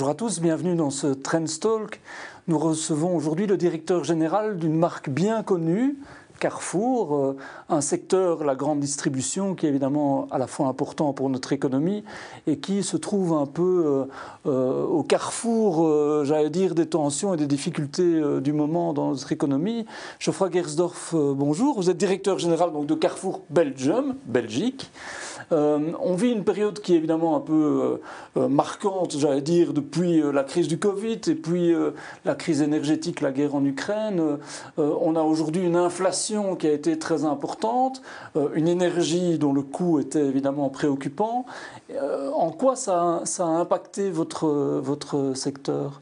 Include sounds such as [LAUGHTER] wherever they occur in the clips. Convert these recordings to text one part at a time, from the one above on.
Bonjour à tous, bienvenue dans ce Trends Talk. Nous recevons aujourd'hui le directeur général d'une marque bien connue, Carrefour, euh, un secteur, la grande distribution, qui est évidemment à la fois important pour notre économie et qui se trouve un peu euh, euh, au carrefour, j'allais dire, des tensions et des difficultés du moment dans notre économie. Geoffroy Gersdorf, bonjour. Vous êtes directeur général de Carrefour Belgium, Belgique. On vit une période qui est évidemment un peu marquante, j'allais dire, depuis la crise du Covid et puis la crise énergétique, la guerre en Ukraine. on a aujourd'hui une inflation qui a été très importante, euh, une énergie dont le coût était évidemment préoccupant. Euh, en quoi ça, ça, a impacté votre, votre secteur?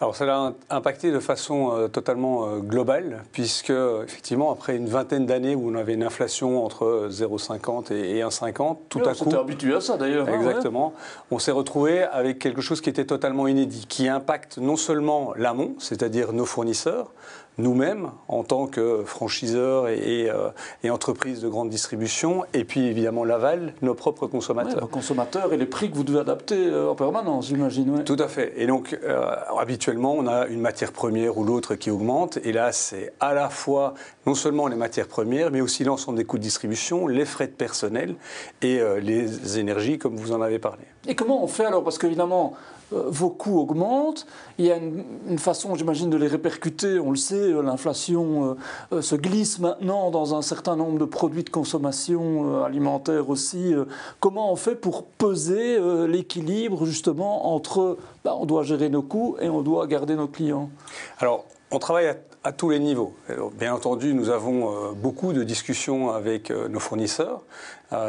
Alors ça l'a impacté de façon euh, totalement globale, puisque effectivement après une vingtaine d'années où on avait une inflation entre 0,50 et, 1,50, tout à coup... On habitué à ça d'ailleurs. Hein, exactement. On s'est retrouvé avec quelque chose qui était totalement inédit, qui impacte non seulement l'amont, c'est-à-dire nos fournisseurs, nous-mêmes en tant que franchiseurs et, euh, et, entreprises de grande distribution, et puis évidemment l'aval, nos propres consommateurs. Ouais, consommateurs et les prix que vous devez adapter euh, en permanence, j'imagine. Tout à fait. Et donc euh, habituellement, on a une matière première ou l'autre qui augmente, et là c'est à la fois non seulement les matières premières, mais aussi l'ensemble des coûts de distribution, les frais de personnel et les énergies, comme vous en avez parlé. Et comment on fait alors? Parce qu'évidemment, vos coûts augmentent. Il y a une, façon, j'imagine, de les répercuter. On le sait, euh, l'inflation euh, se glisse maintenant dans un certain nombre de produits de consommation alimentaire aussi. Comment on fait pour peser l'équilibre justement entre bah, on doit gérer nos coûts et on doit garder nos clients? Alors, on travaille à, tous les niveaux. bien entendu, nous avons beaucoup de discussions avec nos fournisseurs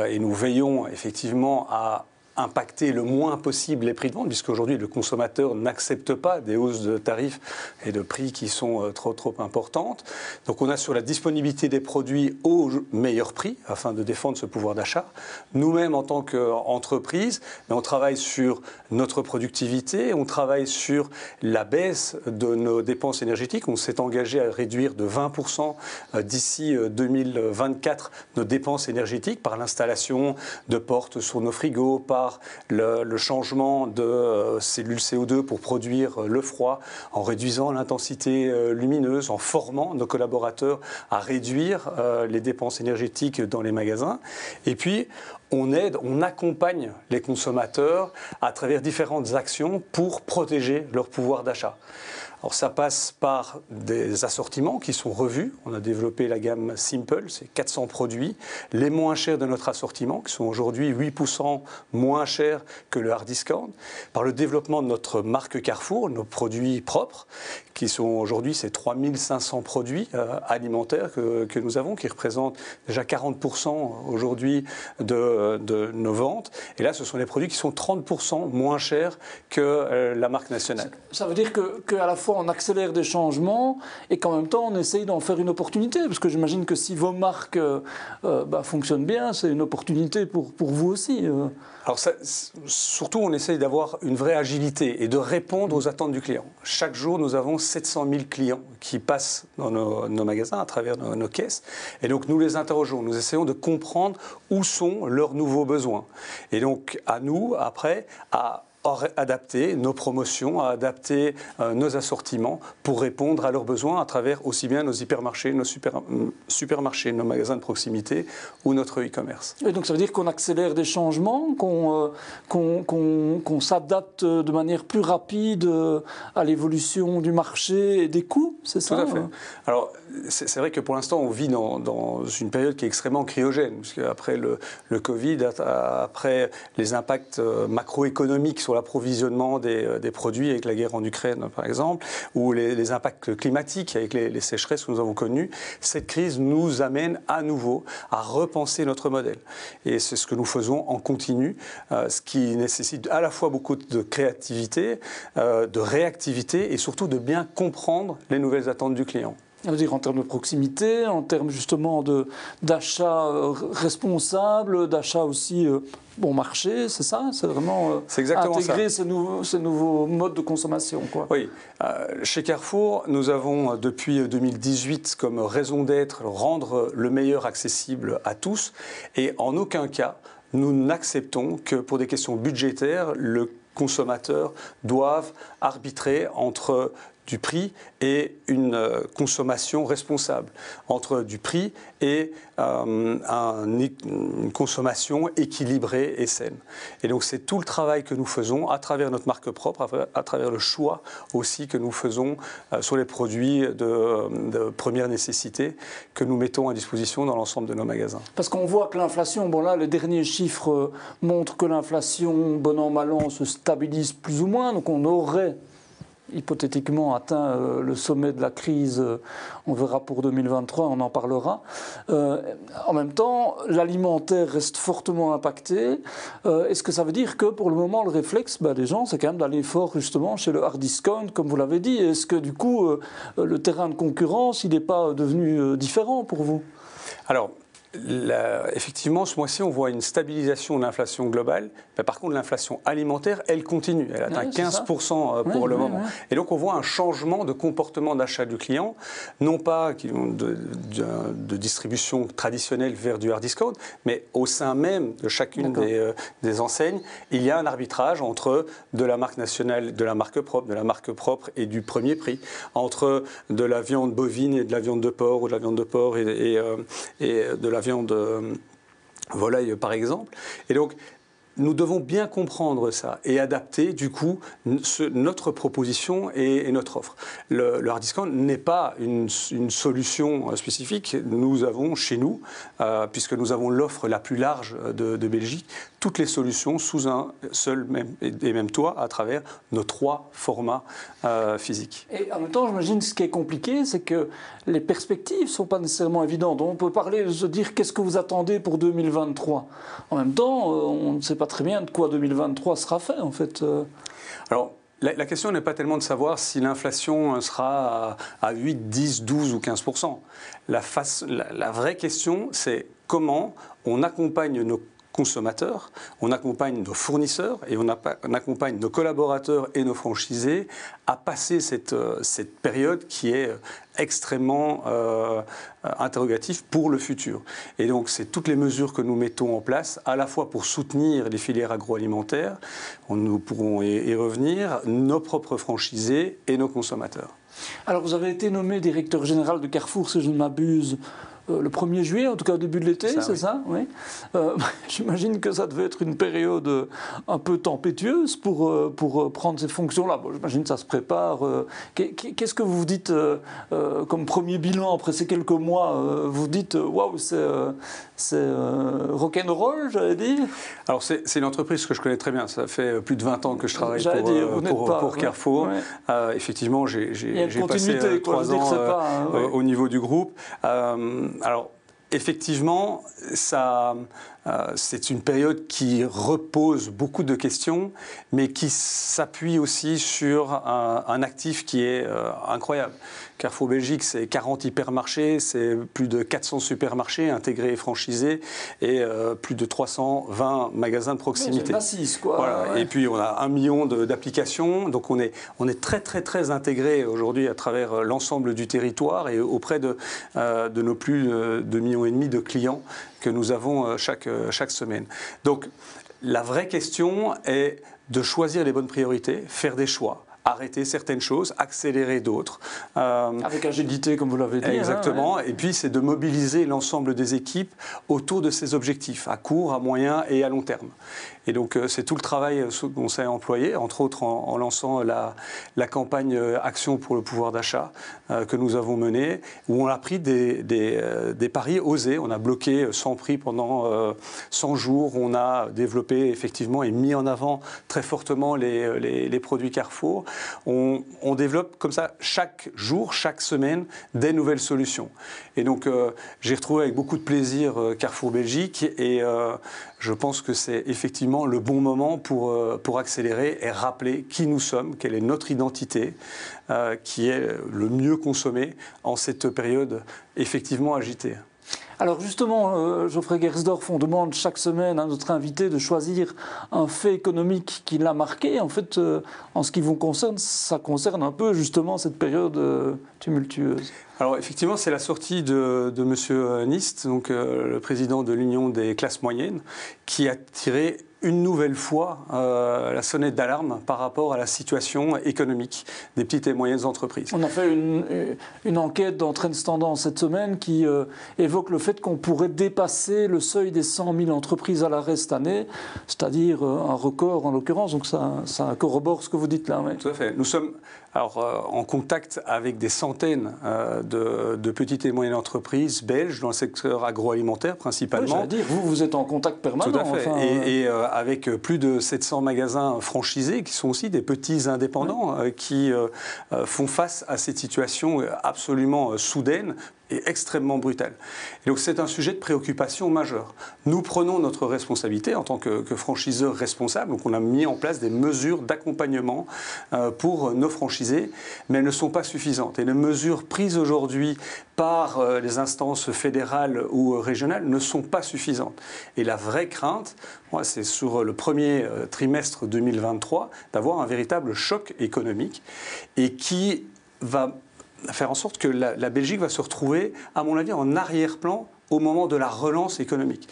et nous veillons effectivement à impacter le moins possible les prix de vente, puisqu'aujourd'hui le consommateur n'accepte pas des hausses de tarifs et de prix qui sont euh, trop trop importantes. Donc on a sur la disponibilité des produits au meilleur prix afin de défendre ce pouvoir d'achat. Nous-mêmes en tant qu'entreprise, on travaille sur notre productivité, on travaille sur la baisse de nos dépenses énergétiques. On s'est engagé à réduire de 20% euh, d'ici 2024 euh, nos dépenses énergétiques par l'installation de portes sur nos frigos, par le, changement de euh, cellules CO2 pour produire euh, le froid, en réduisant l'intensité euh, lumineuse, en formant nos collaborateurs à réduire les dépenses énergétiques dans les magasins. Et puis, on aide, on accompagne les consommateurs à travers différentes actions pour protéger leur pouvoir d'achat. Alors ça passe par des assortiments qui sont revus. On a développé la gamme Simple, c'est 400 produits, les moins chers de notre assortiment, qui sont aujourd'hui 8% moins chers que le hard discount. Par le développement de notre marque Carrefour, nos produits propres, qui sont aujourd'hui ces 3500 produits euh, alimentaires que, que, nous avons, qui représentent déjà 40% aujourd'hui de, de, nos ventes. Et là, ce sont des produits qui sont 30% moins chers que euh, la marque nationale. Ça veut dire qu'à la fois on accélère des changements et qu'en même temps on essaye d'en faire une opportunité. Parce que j'imagine que si vos marques euh, euh, bah, fonctionnent bien, c'est une opportunité pour, pour vous aussi. Euh. Alors surtout, on essaye d'avoir une vraie agilité et de répondre aux attentes du client. Chaque jour, nous avons 700 000 clients qui passent dans nos, magasins à travers nos, nos, caisses. Et donc, nous les interrogeons. Nous essayons de comprendre où sont leurs nouveaux besoins. Et donc, à nous, après, à adapter nos promotions, à adapter euh, nos assortiments pour répondre à leurs besoins à travers aussi bien nos hypermarchés, nos super, supermarchés, nos magasins de proximité ou notre e-commerce. Et donc ça veut dire qu'on accélère des changements, qu'on euh, s'adapte de manière plus rapide euh, à l'évolution du marché et des coûts, c'est ça Tout à fait. Alors c'est vrai que pour l'instant on vit dans, une période qui est extrêmement cryogène, puisque après le, Covid, après les impacts macroéconomiques sur l'approvisionnement euh, des, produits avec la guerre en Ukraine, par exemple, ou les, impacts climatiques avec les, sécheresses que nous avons connues, cette crise nous amène à nouveau à repenser notre modèle. Et c'est ce que nous faisons en continu, euh, ce qui nécessite à la fois beaucoup de créativité, euh, de réactivité et surtout de bien comprendre les nouvelles attentes du client dire en termes de proximité, en termes justement d'achat euh, responsable, d'achat aussi euh, bon marché, c'est ça? C'est vraiment euh, intégrer Ces, nouveaux, ces nouveaux modes de consommation. Quoi. Oui. chez Carrefour, nous avons depuis 2018 comme raison d'être rendre le meilleur accessible à tous et en aucun cas nous n'acceptons que pour des questions budgétaires, le consommateurs doivent arbitrer entre du prix et une euh, consommation responsable, entre du prix et euh, une consommation équilibrée et saine. Et donc c'est tout le travail que nous faisons à travers notre marque propre, à travers le choix aussi que nous faisons euh, sur les produits de, première nécessité que nous mettons à disposition dans l'ensemble de nos magasins. Parce qu'on voit que l'inflation, bon là les derniers chiffres montrent que l'inflation, bon an mal an, se stabilise plus ou moins, donc on aurait hypothétiquement atteint euh, le sommet de la crise, euh, on verra pour 2023, on en parlera. Euh, en même temps, l'alimentaire reste fortement impacté. Est-ce que ça veut dire que pour le moment, le réflexe ben, des gens, c'est quand même d'aller fort justement chez le hard discount, comme vous l'avez dit? Est-ce que du coup, le terrain de concurrence, il n'est pas devenu différent pour vous? Alors, effectivement, ce mois-ci, on voit une stabilisation de l'inflation globale. Mais par contre, l'inflation alimentaire, elle continue. Elle atteint 15% euh, pour le moment. Et donc, on voit un changement de comportement d'achat du client, non pas de, de, distribution traditionnelle vers du hard discount, mais au sein même de chacune des, euh, des, enseignes, il y a un arbitrage entre de la marque nationale, de la marque propre, de la marque propre et du premier prix, entre de la viande bovine et de la viande de porc, ou de la viande de porc et, et, euh, et de la viande euh, volaille par exemple. Et donc nous devons bien comprendre ça et adapter du coup notre proposition et, notre offre. Le, hard discount n'est pas une, solution spécifique. Nous avons chez nous, euh, puisque nous avons l'offre la plus large de, Belgique, toutes les solutions sous un seul même, et même toit à travers nos trois formats euh, physiques. Et en même temps, j'imagine ce qui est compliqué, c'est que les perspectives ne sont pas nécessairement évidentes. On peut parler se dire qu'est-ce que vous attendez pour 2023. En même temps, euh, on ne sait pas très bien de quoi 2023 sera fait, en fait. Euh. Alors, la, question n'est pas tellement de savoir si l'inflation sera à, 8, 10, 12 ou 15 la, la vraie question, c'est comment on accompagne nos consommateurs, on accompagne nos fournisseurs et on, accompagne nos collaborateurs et nos franchisés à passer cette, euh, cette période qui est euh, extrêmement euh, interrogative pour le futur. Et donc, c'est toutes les mesures que nous mettons en place, à la fois pour soutenir les filières agroalimentaires, nous pourrons y revenir, nos propres franchisés et nos consommateurs. Alors, vous avez été nommé directeur général de Carrefour, si je ne m'abuse, euh, le 1er juillet, en tout cas au début de l'été, c'est ça, oui. Euh, [LAUGHS] j'imagine que ça devait être une période euh, un peu tempétueuse pour, pour prendre ces fonctions-là. Bon, J'imagine que ça se prépare. Qu'est-ce que vous vous dites comme premier bilan après ces quelques mois Vous dites, waouh, c'est rock'n'roll, j'allais dire. Alors c'est une entreprise que je connais très bien. Ça fait plus de 20 ans que je travaille pour, pour, Carrefour. effectivement, j'ai passé trois ans hein, au niveau du groupe. Alors, effectivement, ça, euh, c'est une période qui repose beaucoup de questions, mais qui s'appuie aussi sur un, actif qui est euh, incroyable. Carrefour Belgique, c'est 40 hypermarchés, c'est plus de 400 supermarchés intégrés et franchisés, et euh, plus de 320 magasins de proximité. quoi. Et puis on a un million d'applications, donc on est, on est très très très intégré aujourd'hui à travers l'ensemble du territoire et auprès de, de nos plus de 2 millions et demi de clients que nous avons chaque euh, chaque semaine. Donc la vraie question est de choisir les bonnes priorités, faire des choix arrêter certaines choses, accélérer d'autres. Euh, Avec agilité, comme vous l'avez dit. Hein, exactement. Et puis, c'est de mobiliser l'ensemble des équipes autour de ces objectifs, à court, à moyen et à long terme. Et donc, euh, c'est tout le travail qu'on s'est employé, entre autres en, lançant la, la, campagne euh, Action pour le pouvoir d'achat euh, que nous avons menée, où on a pris des, des, des, paris osés. On a bloqué sans prix pendant 100 jours. On a développé effectivement et mis en avant très fortement les, les, les produits Carrefour. On, développe comme ça chaque jour, chaque semaine, des nouvelles solutions. Et donc, j'ai retrouvé avec beaucoup de plaisir Carrefour Belgique et je pense que c'est effectivement le bon moment pour, euh, pour accélérer et rappeler qui nous sommes, quelle est notre identité, euh, qui est le mieux consommé en cette période effectivement agitée. Alors justement, euh, Geoffrey Gersdorf, on demande chaque semaine à notre invité de choisir un fait économique qui l'a marqué. En fait, en ce qui vous concerne, ça concerne un peu justement cette période tumultueuse. Alors effectivement, c'est la sortie de, M. Nist, le président de l'Union des classes moyennes, qui a tiré une nouvelle fois euh, la sonnette d'alarme par rapport à la situation économique des petites et moyennes entreprises. On a fait une, une enquête dans Trends Tendance cette semaine qui euh, évoque le fait qu'on pourrait dépasser le seuil des 100 000 entreprises à l'arrêt cette année, c'est-à-dire euh, un record en l'occurrence. Donc ça, ça, corrobore ce que vous dites là. Tout à fait. Nous sommes alors, en contact avec des centaines de, de, petites et moyennes entreprises belges dans le secteur agroalimentaire principalement. Oui, dire, vous, vous êtes en contact permanent. Tout à fait. et, avec plus de 700 magasins franchisés qui sont aussi des petits indépendants euh, qui euh, euh, font face à cette situation absolument soudaine et extrêmement brutale. Et donc c'est un sujet de préoccupation majeur. Nous prenons notre responsabilité en tant que, que franchiseurs responsables, donc on a mis en place des mesures d'accompagnement euh, pour nos franchisés, mais elles ne sont pas suffisantes. Et les mesures prises aujourd'hui par euh, les instances fédérales ou régionales ne sont pas suffisantes. Et la vraie crainte, moi, c'est sur le premier euh, trimestre 2023 d'avoir un véritable choc économique et qui va faire en sorte que la, Belgique va se retrouver, à mon avis, en arrière-plan au moment de la relance économique.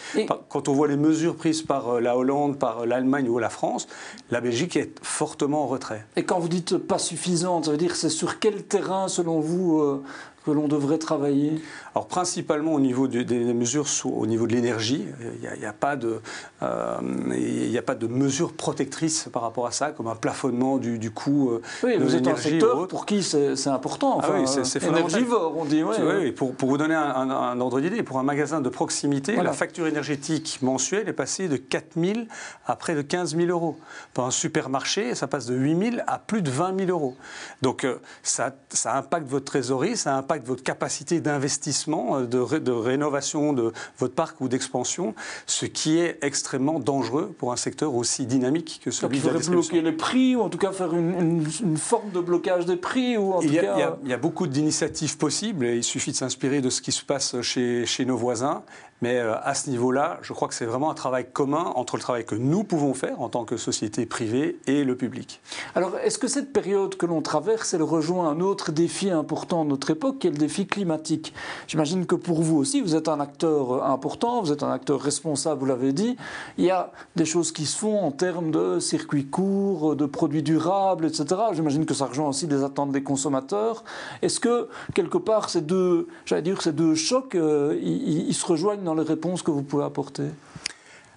Quand on voit les mesures prises par euh, la Hollande, par euh, l'Allemagne ou la France, la Belgique est fortement en retrait. Et quand vous dites pas suffisante, ça veut dire c'est sur quel terrain, selon vous, euh, que l'on devrait travailler Alors principalement au niveau des mesures au niveau de l'énergie. Il n'y a, pas de, euh, a pas de mesures protectrices par rapport à ça, comme un plafonnement du, du coût euh, oui, de vous êtes un secteur pour qui c'est important. ah oui, c'est énergivore, on dit. oui, pour, pour, vous donner un, ordre d'idée, pour un magasin de proximité, la facture énergétique mensuelle est passée de 4 000 à près de 15 000 euros. Pour un supermarché, ça passe de 8 000 à plus de 20 000 euros. Donc euh, ça, ça impacte votre trésorerie, ça impacte votre capacité d'investissement, euh, de, rénovation de votre parc ou d'expansion, ce qui est extrêmement dangereux pour un secteur aussi dynamique que celui de la distribution. bloquer les prix, ou en tout cas faire une, forme de blocage des prix ou en il, y a, euh, il, y a, beaucoup d'initiatives possibles, il suffit de s'inspirer de ce qui se passe chez, chez nos voisins. Mais euh, à ce niveau-là, je crois que c'est vraiment un travail commun entre le travail que nous pouvons faire en tant que société privée et le public. Alors, est-ce que cette période que l'on traverse, elle rejoint un autre défi important de notre époque, qui est le défi climatique? J'imagine que pour vous aussi, vous êtes un acteur euh, important, vous êtes un acteur responsable, vous l'avez dit. Il y a des choses qui se font en termes de circuits courts, de produits durables, etc. J'imagine que ça rejoint aussi les attentes des consommateurs. Est-ce que, quelque part, ces deux, j'allais dire, ces deux chocs, euh, ils se rejoignent dans les réponses que vous pouvez apporter?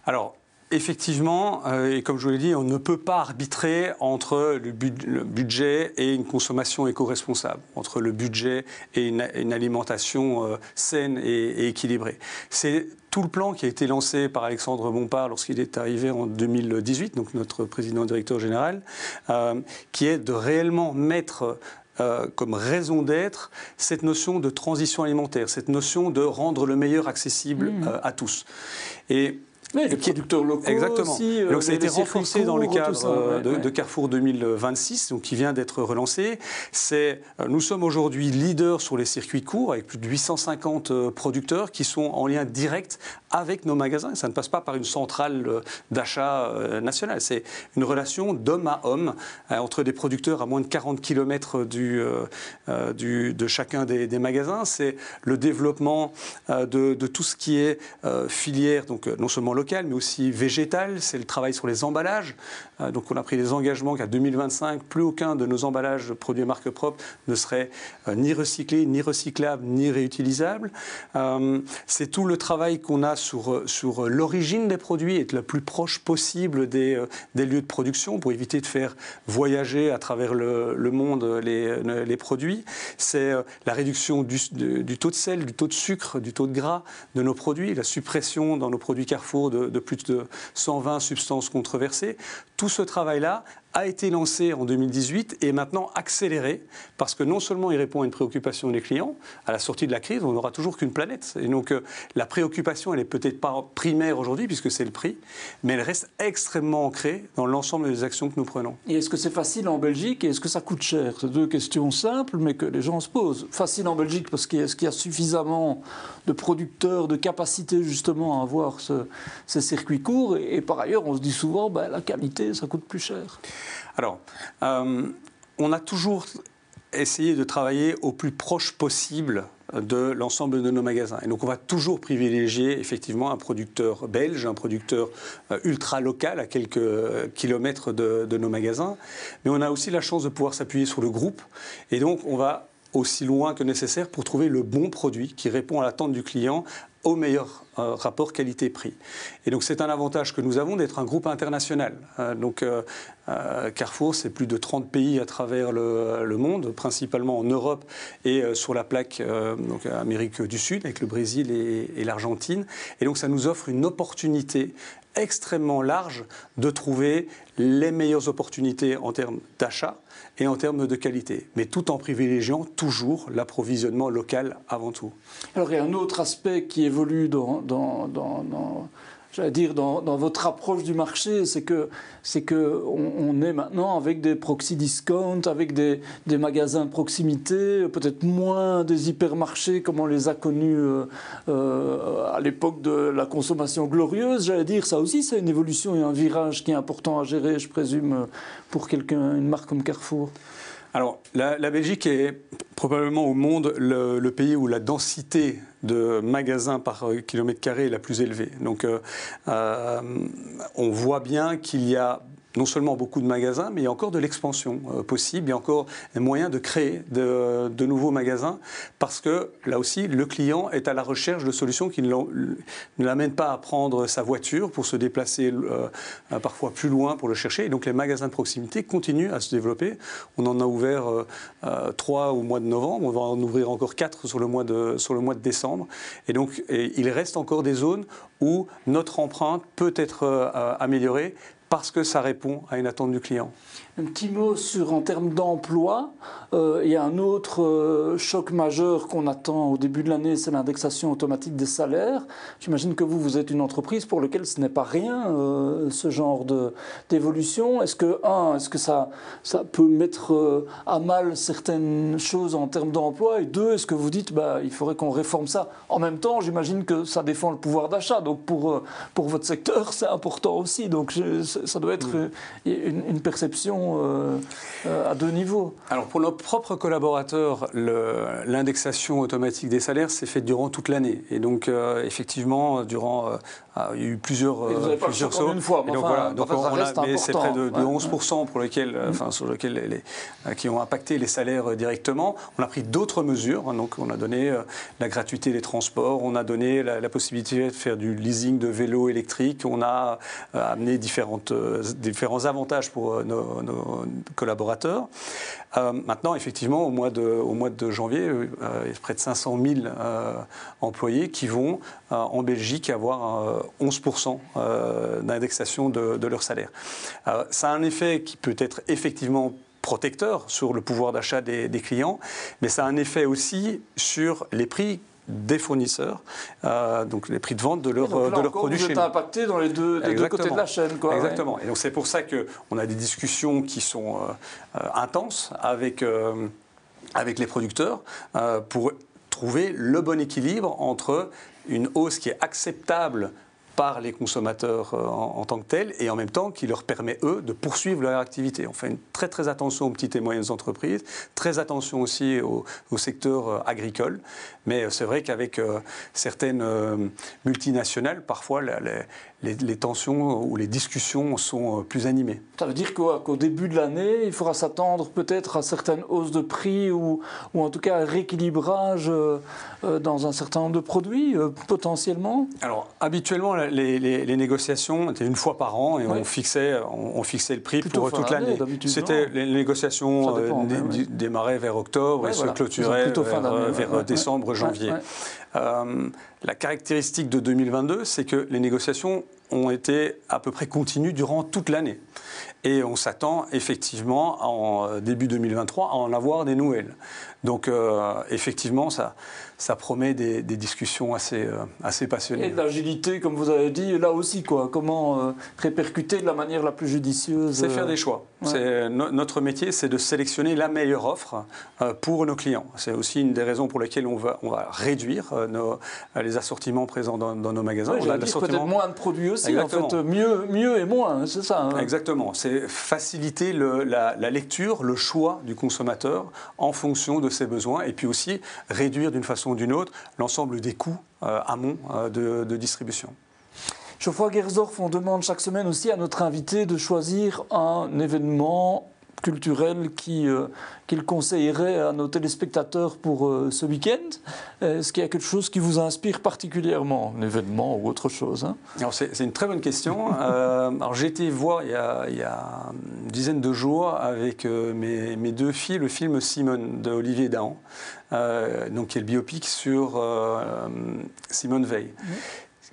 Alors, Effectivement, euh, et comme je vous l'ai dit, on ne peut pas arbitrer entre le, budget et une consommation éco-responsable, entre le budget et une, alimentation euh, saine et, équilibrée. C'est tout le plan qui a été lancé par Alexandre Bompard lorsqu'il est arrivé en 2018, donc notre président directeur général, euh, qui est de réellement mettre euh, comme raison d'être cette notion de transition alimentaire, cette notion de rendre le meilleur accessible mmh. euh, à tous. Et oui, les producteurs locaux Exactement. Aussi, euh, donc ça a été renforcé dans le cadre euh, de, Carrefour 2026, donc qui vient d'être relancé. C'est, euh, nous sommes aujourd'hui leaders sur les circuits courts avec plus de 850 producteurs qui sont en lien direct avec nos magasins. Ça ne passe pas par une centrale d'achat nationale. C'est une relation d'homme à homme entre des producteurs à moins de 40 km du, du de chacun des, des magasins. C'est le développement de, de, tout ce qui est filière, donc non seulement mais aussi végétal. C'est le travail sur les emballages. Euh, donc on a pris des engagements qu'à 2025, plus aucun de nos emballages produits marque propre ne serait euh, ni recyclé, ni recyclable, ni réutilisable. Euh, c'est tout le travail qu'on a sur, sur l'origine des produits, être le plus proche possible des, des, lieux de production pour éviter de faire voyager à travers le, le monde les, les produits. C'est la réduction du, du taux de sel, du taux de sucre, du taux de gras de nos produits, la suppression dans nos produits Carrefour de, plus de 120 substances controversées. Tout ce travail-là a été lancé en 2018 et est maintenant accéléré parce que non seulement il répond à une préoccupation des clients, à la sortie de la crise, on n'aura toujours qu'une planète. Et donc euh, la préoccupation, elle n'est peut-être pas primaire aujourd'hui puisque c'est le prix, mais elle reste extrêmement ancrée dans l'ensemble des actions que nous prenons. Et est-ce que c'est facile en Belgique et est-ce que ça coûte cher? C'est deux questions simples mais que les gens se posent. Facile en Belgique parce qu'il y, a suffisamment de producteurs, de capacités justement à avoir ces circuits courts? Et, par ailleurs on se dit souvent ben, la qualité ça coûte plus cher. Alors, euh, on a toujours essayer de travailler au plus proche possible de l'ensemble de nos magasins. Et donc on va toujours privilégier effectivement un producteur belge, un producteur euh, ultra local à quelques euh, kilomètres de, de nos magasins. Mais on a aussi la chance de pouvoir s'appuyer sur le groupe. Et donc on va aussi loin que nécessaire pour trouver le bon produit qui répond à l'attente du client au meilleur euh, rapport qualité-prix. Et donc c'est un avantage que nous avons d'être un groupe international. Euh, donc euh, Carrefour, c'est plus de 30 pays à travers le, monde, principalement en Europe et sur la plaque donc Amérique du Sud avec le Brésil et, et l'Argentine. Et donc ça nous offre une opportunité extrêmement large de trouver les meilleures opportunités en termes d'achat et en termes de qualité, mais tout en privilégiant toujours l'approvisionnement local avant tout. Alors il y a un autre aspect qui évolue dans, dans, j'allais dire, dans, votre approche du marché, c'est que c'est que on, est maintenant avec des proxy discount, avec des, magasins de proximité, peut-être moins des hypermarchés comme on les a connus euh, euh, à l'époque de la consommation glorieuse. J'allais dire, ça aussi, c'est une évolution et un virage qui est important à gérer, je présume, pour quelqu'un, une marque comme Carrefour. Alors, la, Belgique est probablement au monde le, pays où la densité de magasins par kilomètre carré est la plus élevée. Donc, euh, euh, on voit bien qu'il y a non seulement beaucoup de magasins, mais il y a encore de l'expansion euh, possible, il y a encore un moyen de créer de, nouveaux magasins, parce que là aussi, le client est à la recherche de solutions qui ne l'amènent pas à prendre sa voiture pour se déplacer euh, parfois plus loin pour le chercher. Et donc les magasins de proximité continuent à se développer. On en a ouvert euh, euh trois au mois de novembre, on va en ouvrir encore quatre sur le mois de, sur le mois de décembre. Et donc il reste encore des zones où notre empreinte peut être euh, améliorée parce que ça répond à une attente du client. Un petit mot sur en termes d'emploi. Euh, il y a un autre euh, choc majeur qu'on attend au début de l'année, c'est l'indexation automatique des salaires. J'imagine que vous, vous êtes une entreprise pour laquelle ce n'est pas rien, euh, ce genre d'évolution. Est-ce que, un, est-ce que ça, ça peut mettre à mal certaines choses en termes d'emploi? Et deux, est-ce que vous dites, bah, il faudrait qu'on réforme ça? En même temps, j'imagine que ça défend le pouvoir d'achat. Donc pour, pour votre secteur, c'est important aussi. Donc je, ça doit être une, une perception euh, euh, à deux niveaux. Alors pour nos propres collaborateurs, l'indexation automatique des salaires s'est faite durant toute l'année. Et donc euh, effectivement, durant, il y a eu plusieurs, plusieurs sauts. Une fois, et donc voilà, donc on a, mais c'est près de, de 11% pour lesquels, enfin sur lesquels les, qui ont impacté les salaires directement. On a pris d'autres mesures. Hein, donc on a donné la gratuité des transports, on a donné la, la possibilité de faire du leasing de vélos électriques, on a amené différentes, différents avantages pour nos, nos collaborateurs. Euh, maintenant, effectivement, au mois de, janvier, euh, il y a près de 500 000 euh, employés qui vont en Belgique avoir 11% d'indexation de, leur salaire. ça a un effet qui peut être effectivement protecteur sur le pouvoir d'achat des, des, clients, mais ça a un effet aussi sur les prix des fournisseurs, euh, donc les prix de vente de, leur, de leurs produits vous êtes impacté dans les deux, deux, côtés de la chaîne. Quoi, Exactement. Et donc c'est pour ça qu'on a des discussions qui sont euh, euh, intenses avec, euh, avec les producteurs pour trouver le bon équilibre entre une hausse qui est acceptable par les consommateurs euh, en, tant que tels et en même temps qui leur permet, eux, de poursuivre leur activité. On fait une très très attention aux petites et moyennes entreprises, très attention aussi au, secteur euh, agricole, mais euh, c'est vrai qu'avec certaines multinationales, parfois les, les, tensions ou les discussions sont plus animées. Ça veut dire qu'au début de l'année, il faudra s'attendre peut-être à certaines hausses de prix ou, ou en tout cas un rééquilibrage euh, dans un certain nombre de produits euh, potentiellement? Alors habituellement, les, les, les, négociations étaient une fois par an et on, fixait, on, on, fixait le prix Plutôt pour toute l'année. C'était les négociations dépend, euh, ouais. démarraient vers octobre ouais, et voilà. se clôturaient vers, vers décembre, janvier. Euh, la caractéristique de 2022, c'est que les négociations ont été à peu près continues durant toute l'année. Et on s'attend effectivement en euh, début 2023 à en avoir des nouvelles. Donc euh, effectivement, ça, ça promet des, des discussions assez, euh, assez passionnées. Et de l'agilité, comme vous avez dit, là aussi, quoi. comment euh, répercuter de la manière la plus judicieuse C'est faire des choix. Ouais. No notre métier, c'est de sélectionner la meilleure offre pour nos clients. C'est aussi une des raisons pour lesquelles on va, on va réduire nos, les assortiments présents dans, dans nos magasins. Ouais, on a peut-être moins de produits aussi aussi, en fait, mieux, mieux et moins, c'est ça. Hein. Exactement, c'est faciliter la, lecture, le choix du consommateur en fonction de ses besoins, et puis aussi réduire d'une façon ou d'une autre l'ensemble des coûts euh, amont euh, de, de distribution. Geoffroy Gersdorf, on demande chaque semaine aussi à notre invité de choisir un événement culturel euh, qu'il conseillerait à nos téléspectateurs pour euh, ce week-end. Est-ce qu'il y a quelque chose qui vous inspire particulièrement, un événement ou autre chose hein? C'est, une très bonne question. [LAUGHS] euh, alors j'ai été voir il y, a, il y, a, une dizaine de jours avec euh, mes, mes, deux filles le film Simone de Olivier Dahan, donc qui est le biopic sur Simone Veil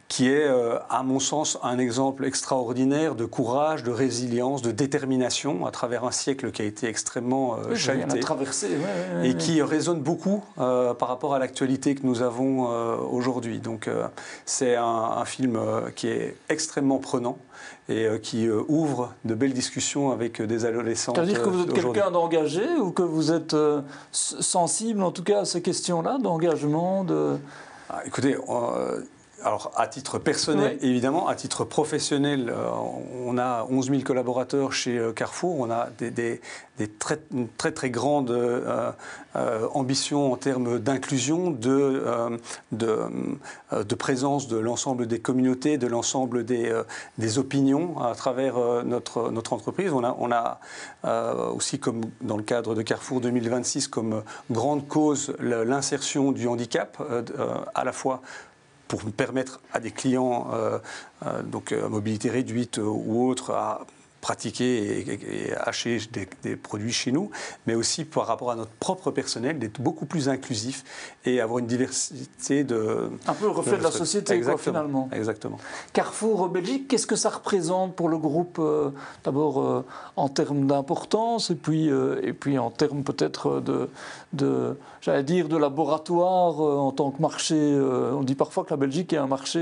qui est, euh, à mon sens, un exemple extraordinaire de courage, de résilience, de détermination à travers un siècle qui a été extrêmement euh, chahuté traversé, et qui résonne beaucoup euh, par rapport à l'actualité que nous avons aujourd'hui. Donc, c'est un, un, film qui est extrêmement prenant et qui ouvre de belles discussions avec des adolescents. C'est-à-dire que vous êtes quelqu'un d'engagé ou que vous êtes sensible, en tout cas, à ces questions-là, d'engagement de... Ah, écoutez, alors, à titre personnel, évidemment, à titre professionnel, euh, on a 11 000 collaborateurs chez euh, Carrefour. On a des, très, une très, très grande euh, ambition en termes d'inclusion, de, de, présence de l'ensemble des communautés, de l'ensemble des, des, opinions à travers notre, notre entreprise. On a, on a aussi, comme dans le cadre de Carrefour 2026, comme grande cause l'insertion du handicap, à la fois pour permettre à des clients euh, euh, donc à mobilité réduite ou autres à pratiquer et, acheter des, produits chez nous, mais aussi par rapport à notre propre personnel, d'être beaucoup plus inclusif et avoir une diversité de... Un peu le reflet de, la société, quoi, finalement. Exactement. Carrefour Belgique, qu'est-ce que ça représente pour le groupe, euh, d'abord euh, en termes d'importance, et puis, euh, et puis en termes peut-être de, de j'allais dire, de laboratoire en tant que marché On dit parfois que la Belgique est un marché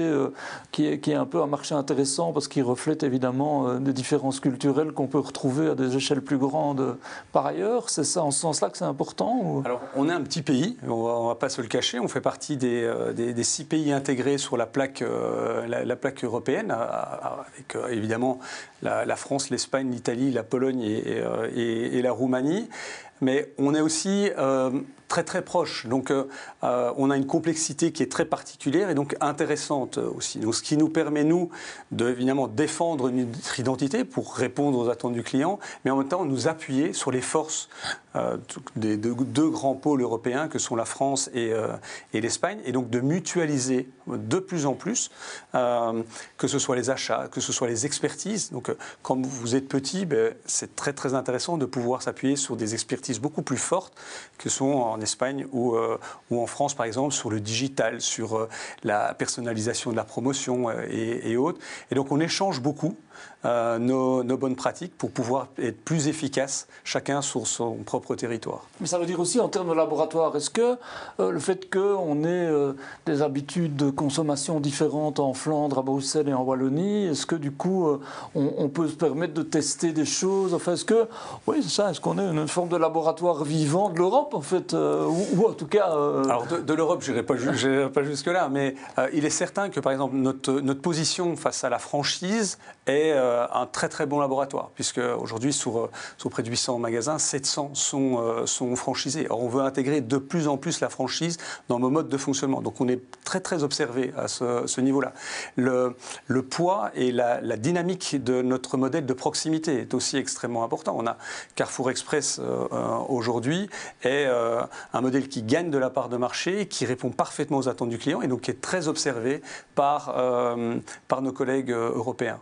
qui, est, qui est un peu un marché intéressant parce qu'il reflète évidemment des différences culturelles qu'on peut retrouver à des échelles plus grandes par ailleurs. C'est ça en ce sens-là que c'est important Alors, on est un petit pays, on va pas le cacher. On fait partie des, euh, des, six pays intégrés sur la plaque, euh, européenne, avec euh, évidemment la, France, l'Espagne, l'Italie, la Pologne et, et, la Roumanie. Mais on est aussi très très proche. Donc euh, euh, on a une complexité qui est très particulière et donc intéressante aussi. Donc ce qui nous permet, nous, de évidemment défendre notre identité pour répondre aux attentes du client, mais en même temps nous appuyer sur les forces euh, des deux, grands pôles européens que sont la France et, et l'Espagne, et donc de mutualiser de plus en plus, que ce soit les achats, que ce soit les expertises. Donc quand vous êtes petit, ben, c'est très très intéressant de pouvoir s'appuyer sur des expertises beaucoup plus fortes que sont en Espagne ou, euh, ou en France, par exemple, sur le digital, sur euh, la personnalisation de la promotion euh, et autres. Et donc on échange beaucoup euh, nos, bonnes pratiques pour pouvoir être plus efficaces, chacun sur son propre territoire. Mais ça veut dire aussi en termes de laboratoire, est-ce que euh, le fait qu'on ait euh, des habitudes de consommation différentes en Flandre, à Bruxelles et en Wallonie, est-ce que du coup on, peut se permettre de tester des choses? Enfin, est-ce que, oui, c'est ça, est-ce qu'on est une forme de laboratoire vivant de l'Europe en fait ou, en tout cas. Alors de, l'Europe, je n'irai pas, pas jusque-là, mais il est certain que par exemple notre, notre position face à la franchise est euh, un très très bon laboratoire, puisque aujourd'hui, sur, euh, près de 800 magasins, 700 sont, euh, sont franchisés. Or, on veut intégrer de plus en plus la franchise dans nos modes de fonctionnement. Donc, on est très très observé à ce, niveau-là. Le, le, poids et la, dynamique de notre modèle de proximité est aussi extrêmement important. On a Carrefour Express aujourd'hui est un modèle qui gagne de la part de marché, qui répond parfaitement aux attentes du client et donc qui est très observé par, par nos collègues européens.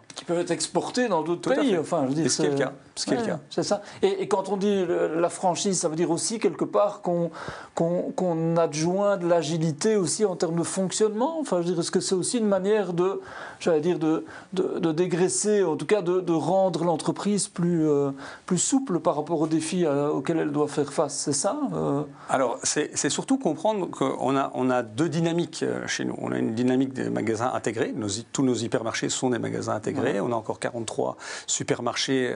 Exportés dans d'autres pays. Enfin, je dis, c'est le cas. C'est ça. Et, quand on dit la franchise, ça veut dire aussi quelque part qu'on qu'on adjoint de l'agilité aussi en termes de fonctionnement. Enfin, je veux dire, est-ce que c'est aussi une manière de, j'allais dire, de, de, dégraisser, en tout cas de, de rendre l'entreprise plus, euh, plus souple par rapport aux défis euh, auxquels elle doit faire face C'est ça euh? Alors, c'est surtout comprendre qu'on a, on a deux dynamiques chez nous. On a une dynamique des magasins intégrés. tous nos hypermarchés sont des magasins intégrés. On a encore 43 supermarchés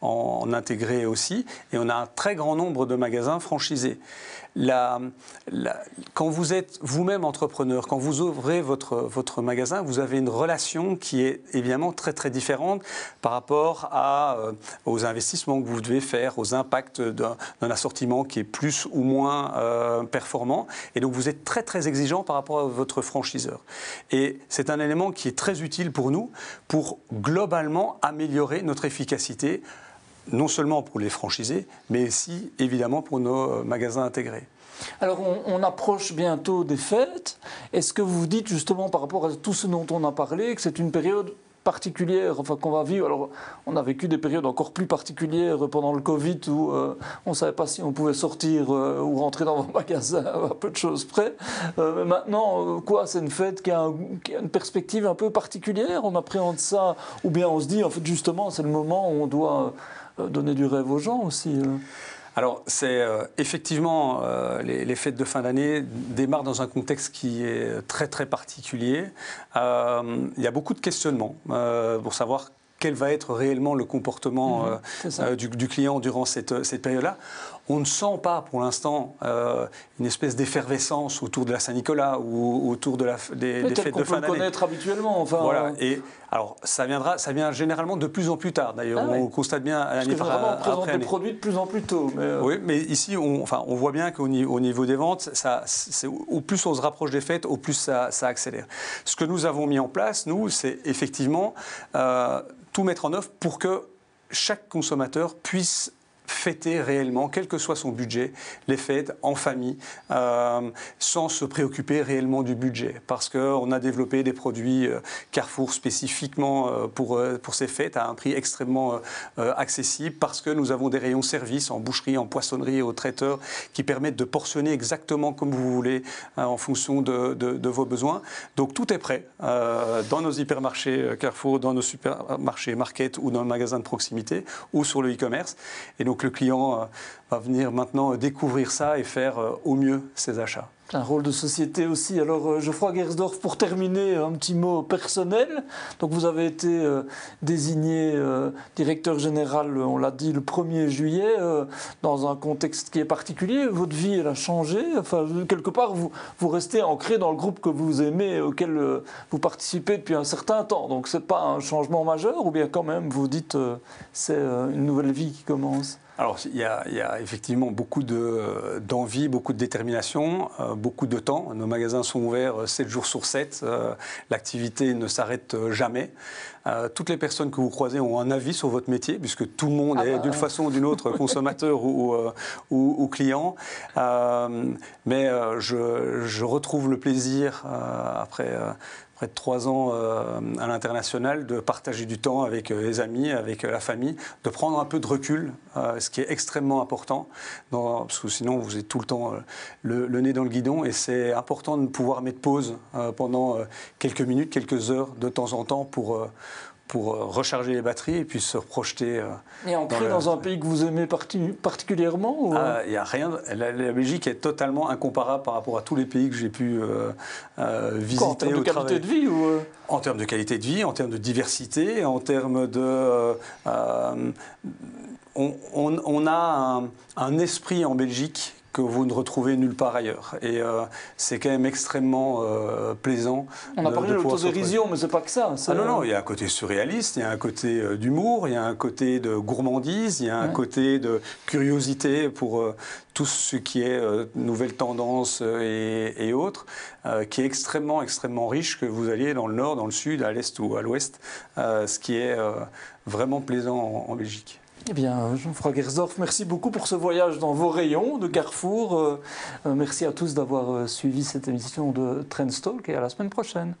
en, en intégré aussi. Et on a un très grand nombre de magasins franchisés quand vous êtes vous-même entrepreneur, quand vous ouvrez votre, votre magasin, vous avez une relation qui est évidemment très très différente par rapport euh, aux investissements que vous devez faire, aux impacts d'un assortiment qui est plus ou moins euh, performant. Et donc vous êtes très très exigeant par rapport à votre franchiseur. Et c'est un élément qui est très utile pour nous pour globalement améliorer notre efficacité non seulement pour les franchisés, mais aussi évidemment pour nos euh, magasins intégrés. Alors on, approche bientôt des fêtes. Est-ce que vous dites justement par rapport à tout ce dont on a parlé que c'est une période particulière, enfin qu'on va vivre. Alors, on a vécu des périodes encore plus particulières pendant le Covid où euh, on ne savait pas si on pouvait sortir euh, ou rentrer dans [LAUGHS] vos magasins à peu de choses près. mais maintenant, quoi, c'est une fête qui a, qui a, une perspective un peu particulière. On appréhende ça, ou bien on se dit, en fait, justement, c'est le moment où on doit euh, donner du rêve aux gens aussi. Euh. Alors, c'est euh, effectivement, les, fêtes de fin d'année démarrent dans un contexte qui est très très particulier. il y a beaucoup de questionnements pour savoir quel va être réellement le comportement mhm, du, du, client durant cette, cette période-là. On ne sent pas pour l'instant euh, une espèce d'effervescence autour de la Saint-Nicolas ou autour de la, des, des fêtes de fin d'année. peut le connaître habituellement. Enfin, voilà. Et alors, ça viendra, ça vient généralement de plus en plus tard. D'ailleurs, ah on constate bien Parce que on présente des produits de plus en plus tôt. Mais euh, Oui, mais ici, on, enfin, on voit bien qu'au niveau, au niveau des ventes, ça, au plus on se rapproche des fêtes, au plus ça, ça accélère. Ce que nous avons mis en place, nous, c'est effectivement euh, tout mettre en œuvre pour que chaque consommateur puisse fêter réellement, quel que soit son budget, les fêtes en famille, euh, sans se préoccuper réellement du budget. Parce qu'on a développé des produits euh, Carrefour spécifiquement euh, pour, pour ces fêtes à un prix extrêmement accessible, parce que nous avons des rayons services en boucherie, en poissonnerie et aux traiteurs qui permettent de portionner exactement comme vous voulez en fonction de, de, vos besoins. Donc tout est prêt dans nos hypermarchés Carrefour, dans nos supermarchés Market ou dans le magasin de proximité ou sur le e-commerce. Le client euh, va venir maintenant découvrir ça et faire euh, au mieux ses achats un rôle de société aussi. Alors, euh, Geoffroy Gersdorf, pour terminer, un petit mot personnel. Donc, vous avez été euh, désigné euh, directeur général, on l'a dit, le 1er juillet, dans un contexte qui est particulier. Votre vie, elle a changé. Enfin, quelque part, vous, vous restez ancré dans le groupe que vous aimez, auquel vous participez depuis un certain temps. Donc, ce n'est pas un changement majeur, ou bien quand même, vous dites, c'est une nouvelle vie qui commence? Alors, il y, a, effectivement beaucoup d'envie, beaucoup de détermination, euh, beaucoup de temps. Nos magasins sont ouverts 7 euh, jours sur 7. Euh, l'activité ne s'arrête jamais. toutes les personnes que vous croisez ont un avis sur votre métier, puisque tout le monde ah est bah d'une façon ou d'une autre [LAUGHS] consommateur ou, ou, client. mais je, je, retrouve le plaisir, après près de trois ans euh, à l'international, de partager du temps avec euh, les amis, avec euh, la famille, de prendre un peu de recul, ce qui est extrêmement important, parce que sinon vous êtes tout le temps le, nez dans le guidon, et c'est important de pouvoir mettre pause pendant quelques minutes, quelques heures de temps en temps pour pour euh, recharger les batteries et puis se projeter. Euh, et entrer dans, un pays que vous aimez particulièrement Il ah, n'y a rien. La, Belgique est totalement incomparable par rapport à tous les pays que j'ai pu euh, visiter. en termes de qualité de vie ou En termes de qualité de vie, en termes de diversité, en termes de. On, a un, esprit en Belgique que vous ne retrouvez nulle part ailleurs. Et euh, c'est quand même extrêmement euh, plaisant. On a parlé de, l'autodérision, mais c'est pas que ça. Ah non, non, il y a un côté surréaliste, il y a un côté euh, d'humour, il y a un côté de gourmandise, il y a un côté de curiosité pour tout ce qui est nouvelles tendances et, autres, qui est extrêmement, extrêmement riche, que vous alliez dans le nord, dans le sud, à l'est ou à l'ouest, ce qui est vraiment plaisant en Belgique. Eh bien, Jean-François Gersdorf, merci beaucoup pour ce voyage dans vos rayons de Carrefour. Euh, euh, merci à tous d'avoir euh, suivi cette émission de Trendstalk et à la semaine prochaine.